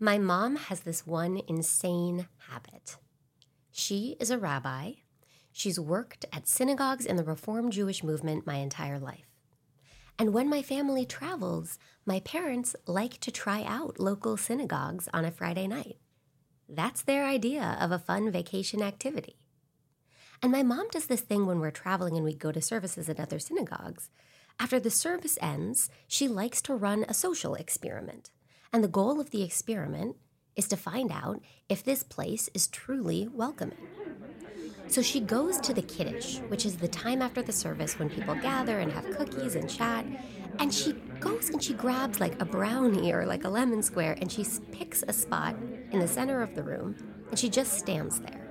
My mom has this one insane habit. She is a rabbi. She's worked at synagogues in the Reform Jewish movement my entire life. And when my family travels, my parents like to try out local synagogues on a Friday night. That's their idea of a fun vacation activity. And my mom does this thing when we're traveling and we go to services at other synagogues. After the service ends, she likes to run a social experiment. And the goal of the experiment is to find out if this place is truly welcoming. So she goes to the Kiddush, which is the time after the service when people gather and have cookies and chat. And she goes and she grabs like a brownie or like a lemon square and she picks a spot in the center of the room and she just stands there.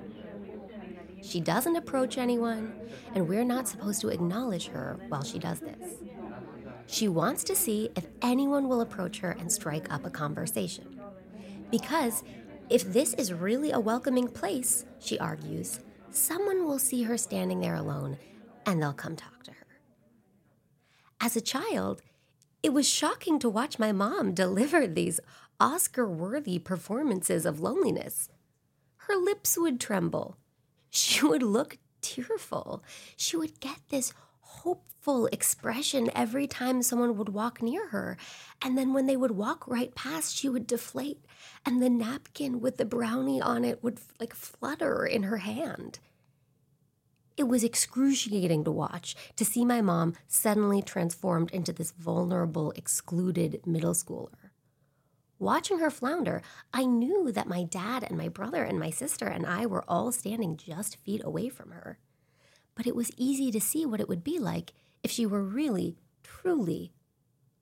She doesn't approach anyone, and we're not supposed to acknowledge her while she does this. She wants to see if anyone will approach her and strike up a conversation. Because if this is really a welcoming place, she argues, someone will see her standing there alone and they'll come talk to her. As a child, it was shocking to watch my mom deliver these Oscar worthy performances of loneliness. Her lips would tremble. She would look tearful. She would get this hopeful expression every time someone would walk near her. And then when they would walk right past, she would deflate, and the napkin with the brownie on it would like flutter in her hand. It was excruciating to watch to see my mom suddenly transformed into this vulnerable, excluded middle schooler. Watching her flounder, I knew that my dad and my brother and my sister and I were all standing just feet away from her. But it was easy to see what it would be like if she were really, truly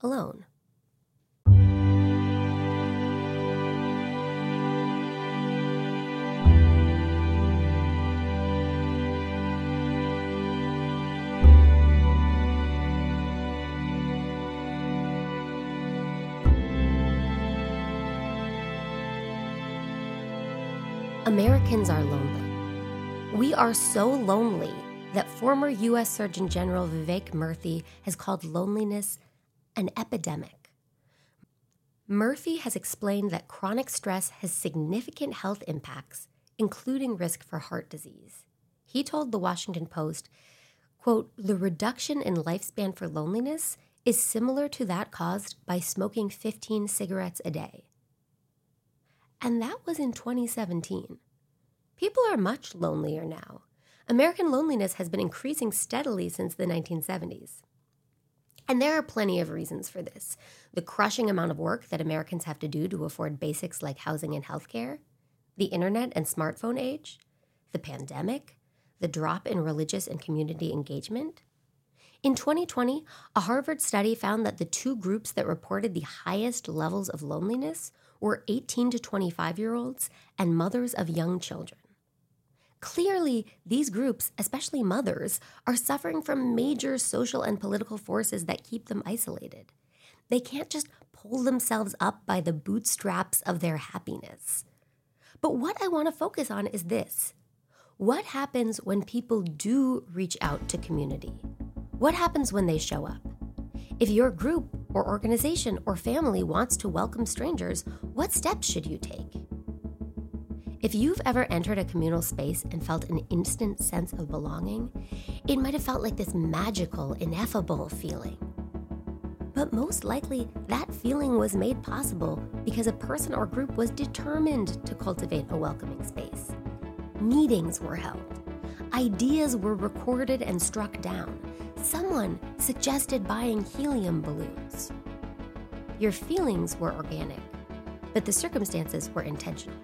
alone. Americans are lonely. We are so lonely that former U.S. Surgeon General Vivek Murthy has called loneliness an epidemic. Murthy has explained that chronic stress has significant health impacts, including risk for heart disease. He told the Washington Post, quote, the reduction in lifespan for loneliness is similar to that caused by smoking 15 cigarettes a day. And that was in 2017. People are much lonelier now. American loneliness has been increasing steadily since the 1970s. And there are plenty of reasons for this. The crushing amount of work that Americans have to do to afford basics like housing and healthcare, the internet and smartphone age, the pandemic, the drop in religious and community engagement. In 2020, a Harvard study found that the two groups that reported the highest levels of loneliness were 18 to 25 year olds and mothers of young children. Clearly, these groups, especially mothers, are suffering from major social and political forces that keep them isolated. They can't just pull themselves up by the bootstraps of their happiness. But what I want to focus on is this what happens when people do reach out to community? What happens when they show up? If your group or organization or family wants to welcome strangers, what steps should you take? If you've ever entered a communal space and felt an instant sense of belonging, it might have felt like this magical, ineffable feeling. But most likely, that feeling was made possible because a person or group was determined to cultivate a welcoming space. Meetings were held, ideas were recorded and struck down. Someone suggested buying helium balloons. Your feelings were organic, but the circumstances were intentional.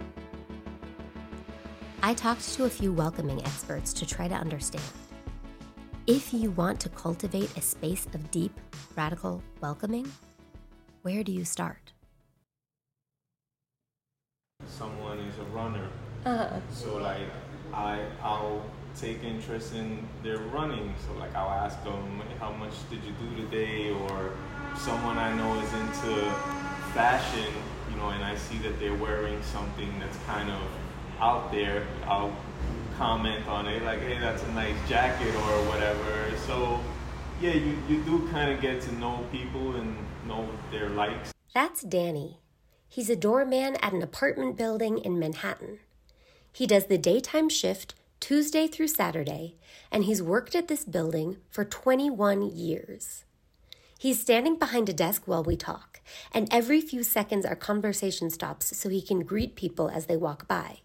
I talked to a few welcoming experts to try to understand. If you want to cultivate a space of deep, radical welcoming, where do you start? Someone is a runner. Uh-huh. So like I I'll take interest in their running. So like I'll ask them how much did you do today or someone I know is into fashion, you know, and I see that they're wearing something that's kind of out there, I'll comment on it like, hey, that's a nice jacket or whatever. So, yeah, you, you do kind of get to know people and know their likes. That's Danny. He's a doorman at an apartment building in Manhattan. He does the daytime shift Tuesday through Saturday, and he's worked at this building for 21 years. He's standing behind a desk while we talk, and every few seconds our conversation stops so he can greet people as they walk by.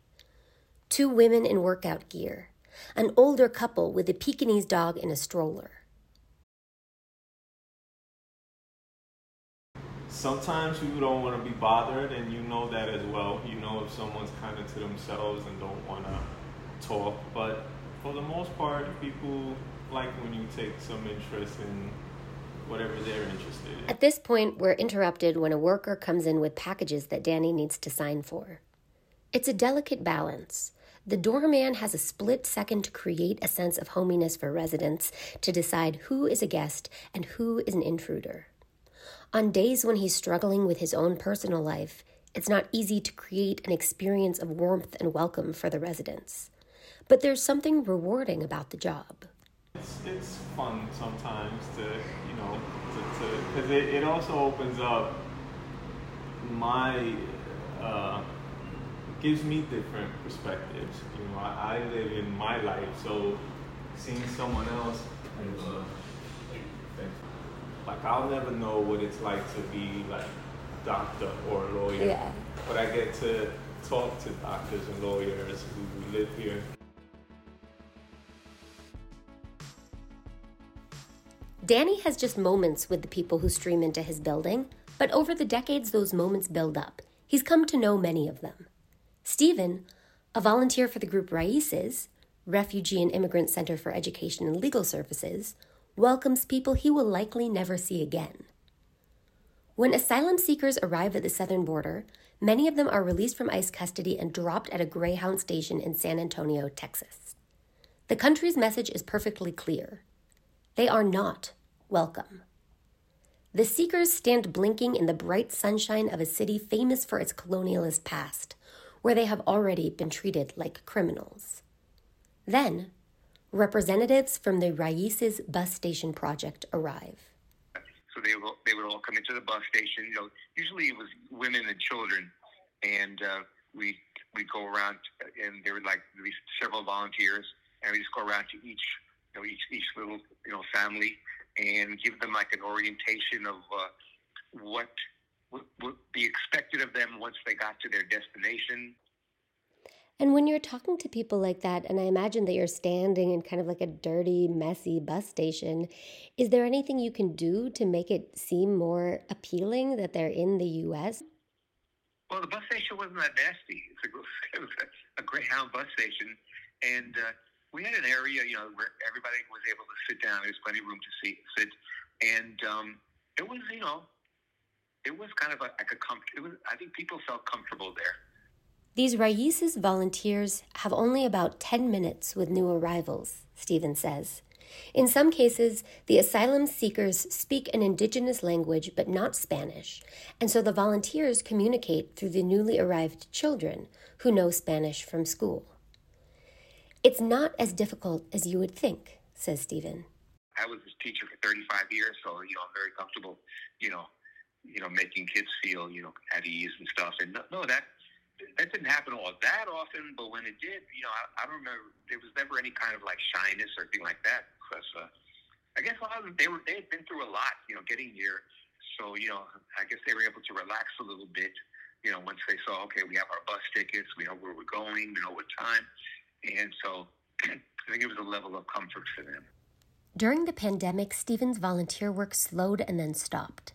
Two women in workout gear, an older couple with a Pekingese dog in a stroller. sometimes you don't want to be bothered, and you know that as well. You know if someone's kind of to themselves and don't want to talk. But for the most part, people like when you take some interest in whatever they're interested in. At this point, we're interrupted when a worker comes in with packages that Danny needs to sign for. It's a delicate balance. The doorman has a split second to create a sense of hominess for residents, to decide who is a guest and who is an intruder. On days when he's struggling with his own personal life, it's not easy to create an experience of warmth and welcome for the residents. But there's something rewarding about the job. It's, it's fun sometimes to, you know, because it, it also opens up my, uh, gives me different perspectives. You know, I, I live in my life, so seeing someone else, uh, like I'll never know what it's like to be like a doctor or a lawyer. Yeah. But I get to talk to doctors and lawyers who live here. Danny has just moments with the people who stream into his building, but over the decades, those moments build up. He's come to know many of them. Stephen, a volunteer for the group Raices, Refugee and Immigrant Center for Education and Legal Services, welcomes people he will likely never see again. When asylum seekers arrive at the southern border, many of them are released from ICE custody and dropped at a Greyhound station in San Antonio, Texas. The country's message is perfectly clear they are not welcome. The seekers stand blinking in the bright sunshine of a city famous for its colonialist past, where they have already been treated like criminals. Then, representatives from the Raices bus station project arrive. So they will, they would all come into the bus station. You know, usually it was women and children, and uh, we we go around, and there were like several volunteers, and we just go around to each you know each each little you know family and give them like an orientation of uh, what would be expected of them once they got to their destination and when you're talking to people like that, and I imagine that you're standing in kind of like a dirty, messy bus station, is there anything you can do to make it seem more appealing that they're in the U.S.? Well, the bus station wasn't that nasty. It's a, it was a, a Greyhound bus station, and uh, we had an area, you know, where everybody was able to sit down. There's plenty of room to see, sit, and um, it was, you know, it was kind of a, like a comfort. It was, I think people felt comfortable there. These Raices volunteers have only about 10 minutes with new arrivals, Stephen says. In some cases, the asylum seekers speak an indigenous language but not Spanish, and so the volunteers communicate through the newly arrived children who know Spanish from school. It's not as difficult as you would think, says Stephen. I was a teacher for 35 years, so you know I'm very comfortable, you know, you know, making kids feel you know at ease and stuff. And no, no that that didn't happen all that often, but when it did, you know, I, I don't remember. There was never any kind of like shyness or anything like that because uh, I guess a lot of them they were they had been through a lot, you know, getting here. So you know, I guess they were able to relax a little bit. You know, once they saw, okay, we have our bus tickets, we know where we're going, we know what time, and so I think it was a level of comfort for them. During the pandemic, Stephen's volunteer work slowed and then stopped.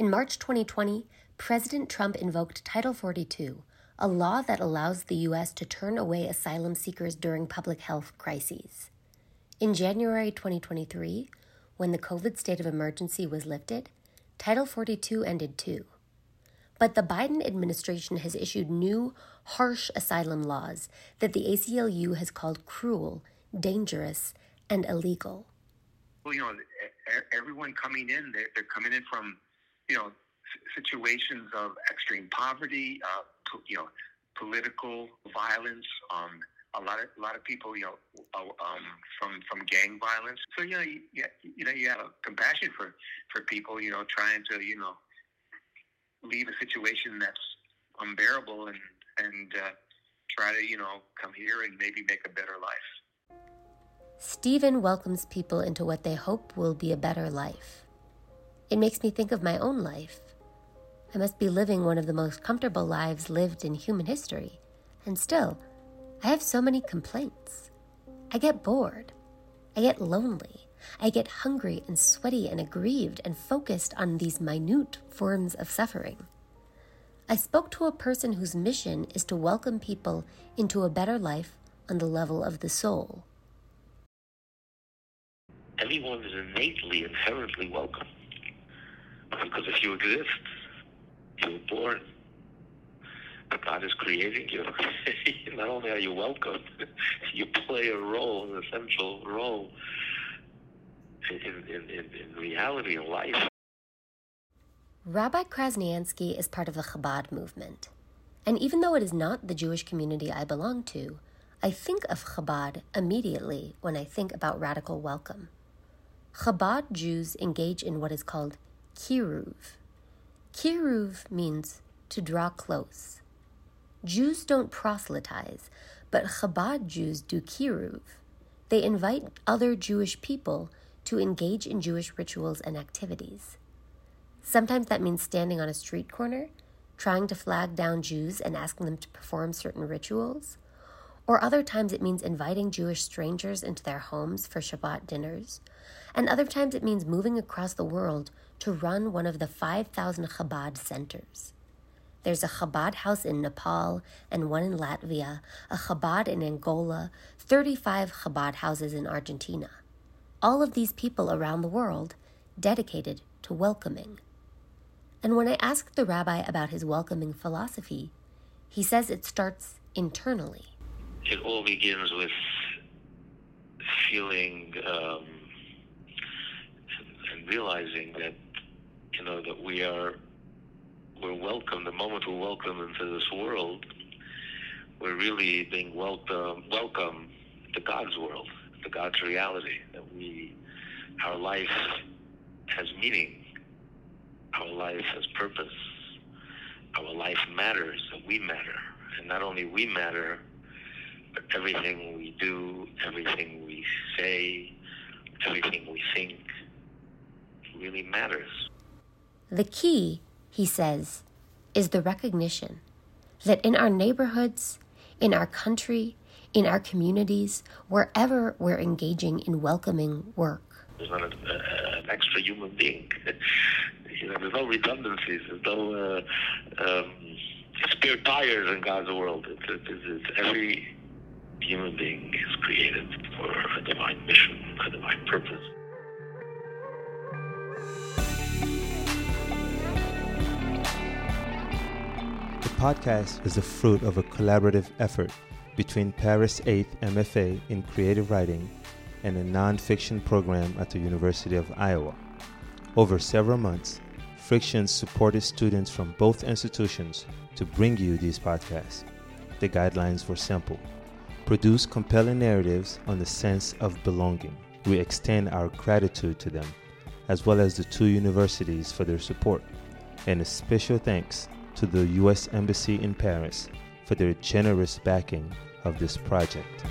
In March 2020, President Trump invoked Title 42 a law that allows the U.S. to turn away asylum seekers during public health crises. In January 2023, when the COVID state of emergency was lifted, Title 42 ended too. But the Biden administration has issued new, harsh asylum laws that the ACLU has called cruel, dangerous, and illegal. Well, you know, everyone coming in, they're, coming in from, you know, situations of extreme poverty, uh, you know, political violence. Um, a lot of a lot of people, you know, uh, um, from from gang violence. So you know, you, you know, you have a compassion for for people, you know, trying to you know leave a situation that's unbearable and and uh, try to you know come here and maybe make a better life. Stephen welcomes people into what they hope will be a better life. It makes me think of my own life. I must be living one of the most comfortable lives lived in human history, and still, I have so many complaints. I get bored. I get lonely. I get hungry and sweaty and aggrieved and focused on these minute forms of suffering. I spoke to a person whose mission is to welcome people into a better life on the level of the soul. Everyone is innately, inherently welcome. Because if you exist, you were born. God is creating you. Not only are you welcome, you play a role, an essential role in, in, in, in reality of life. Rabbi Krasniansky is part of the Chabad movement. And even though it is not the Jewish community I belong to, I think of Chabad immediately when I think about radical welcome. Chabad Jews engage in what is called kiruv. Kiruv means to draw close. Jews don't proselytize, but Chabad Jews do kiruv. They invite other Jewish people to engage in Jewish rituals and activities. Sometimes that means standing on a street corner, trying to flag down Jews and asking them to perform certain rituals. Or other times it means inviting Jewish strangers into their homes for Shabbat dinners. And other times it means moving across the world to run one of the 5,000 Chabad centers. There's a Chabad house in Nepal and one in Latvia, a Chabad in Angola, 35 Chabad houses in Argentina. All of these people around the world dedicated to welcoming. And when I asked the rabbi about his welcoming philosophy, he says it starts internally. It all begins with feeling um, and realizing that you know that we are we're welcome. The moment we're welcome into this world, we're really being welcome welcome to God's world, to God's reality. That we our life has meaning our life has purpose. Our life matters, and we matter. And not only we matter, but everything we do, everything we say, everything we think really matters. The key, he says, is the recognition that in our neighborhoods, in our country, in our communities, wherever we're engaging in welcoming work, there's not a, a, an extra human being You know, there's no redundancies. There's no uh, um, spare tires in God's world. Every human being is created for a divine mission, a divine purpose. Podcast is the fruit of a collaborative effort between Paris 8th MFA in creative writing and a nonfiction program at the University of Iowa. Over several months, Frictions supported students from both institutions to bring you these podcasts. The guidelines were simple produce compelling narratives on the sense of belonging. We extend our gratitude to them, as well as the two universities for their support, and a special thanks to the U.S. Embassy in Paris for their generous backing of this project.